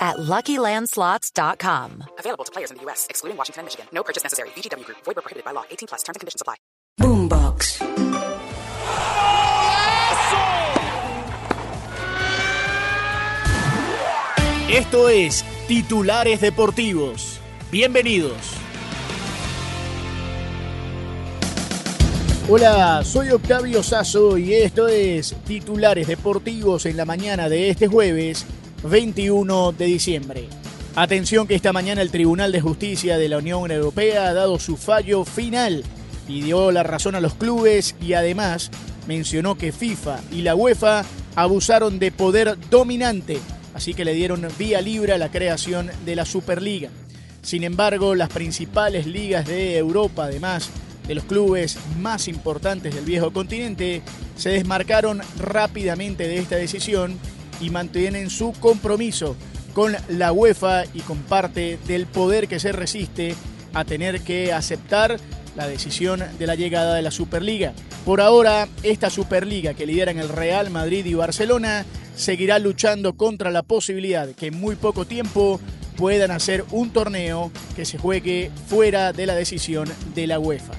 at LuckyLandSlots.com. Available to players in the U.S., excluding Washington and Michigan. No purchase necessary. VGW Group. Void where prohibited by law. 18 plus. Terms and conditions apply. Boombox. Esto es Titulares Deportivos. Bienvenidos. Hola, soy Octavio Sazo y esto es Titulares Deportivos en la mañana de este jueves 21 de diciembre. Atención que esta mañana el Tribunal de Justicia de la Unión Europea ha dado su fallo final y dio la razón a los clubes y además mencionó que FIFA y la UEFA abusaron de poder dominante, así que le dieron vía libre a la creación de la Superliga. Sin embargo, las principales ligas de Europa, además de los clubes más importantes del viejo continente, se desmarcaron rápidamente de esta decisión y mantienen su compromiso con la UEFA y con parte del poder que se resiste a tener que aceptar la decisión de la llegada de la Superliga. Por ahora, esta Superliga que lideran el Real Madrid y Barcelona seguirá luchando contra la posibilidad que en muy poco tiempo puedan hacer un torneo que se juegue fuera de la decisión de la UEFA.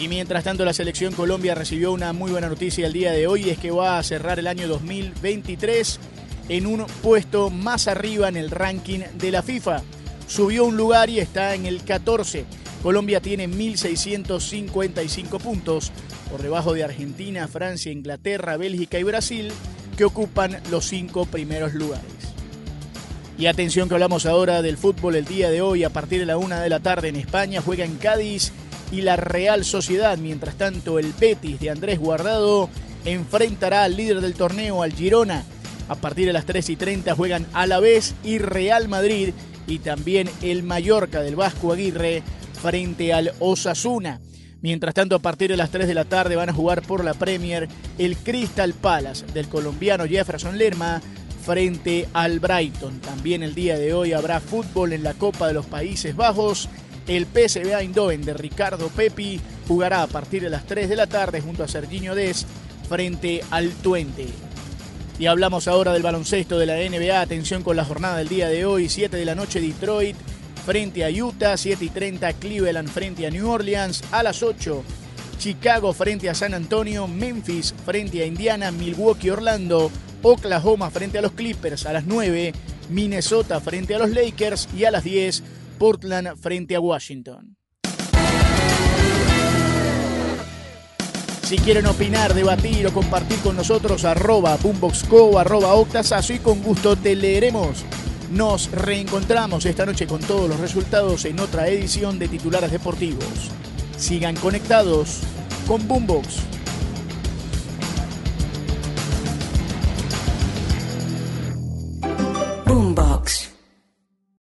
Y mientras tanto la selección Colombia recibió una muy buena noticia el día de hoy, es que va a cerrar el año 2023 en un puesto más arriba en el ranking de la FIFA. Subió un lugar y está en el 14. Colombia tiene 1.655 puntos, por debajo de Argentina, Francia, Inglaterra, Bélgica y Brasil, que ocupan los cinco primeros lugares. Y atención que hablamos ahora del fútbol el día de hoy, a partir de la una de la tarde en España, juega en Cádiz y la Real Sociedad. Mientras tanto, el Betis de Andrés Guardado enfrentará al líder del torneo, al Girona. A partir de las 3 y 30 juegan Alavés y Real Madrid y también el Mallorca del Vasco Aguirre frente al Osasuna. Mientras tanto, a partir de las 3 de la tarde van a jugar por la Premier el Crystal Palace del colombiano Jefferson Lerma frente al Brighton. También el día de hoy habrá fútbol en la Copa de los Países Bajos el PSV Eindhoven de Ricardo Pepi jugará a partir de las 3 de la tarde junto a Serginho Dest frente al Twente. Y hablamos ahora del baloncesto de la NBA. Atención con la jornada del día de hoy. 7 de la noche Detroit frente a Utah. 7 y 30 Cleveland frente a New Orleans. A las 8 Chicago frente a San Antonio. Memphis frente a Indiana. Milwaukee Orlando. Oklahoma frente a los Clippers. A las 9 Minnesota frente a los Lakers. Y a las 10 Portland frente a Washington. Si quieren opinar, debatir o compartir con nosotros, arroba boomboxco, arroba octasazo y con gusto te leeremos. Nos reencontramos esta noche con todos los resultados en otra edición de Titulares Deportivos. Sigan conectados con Boombox.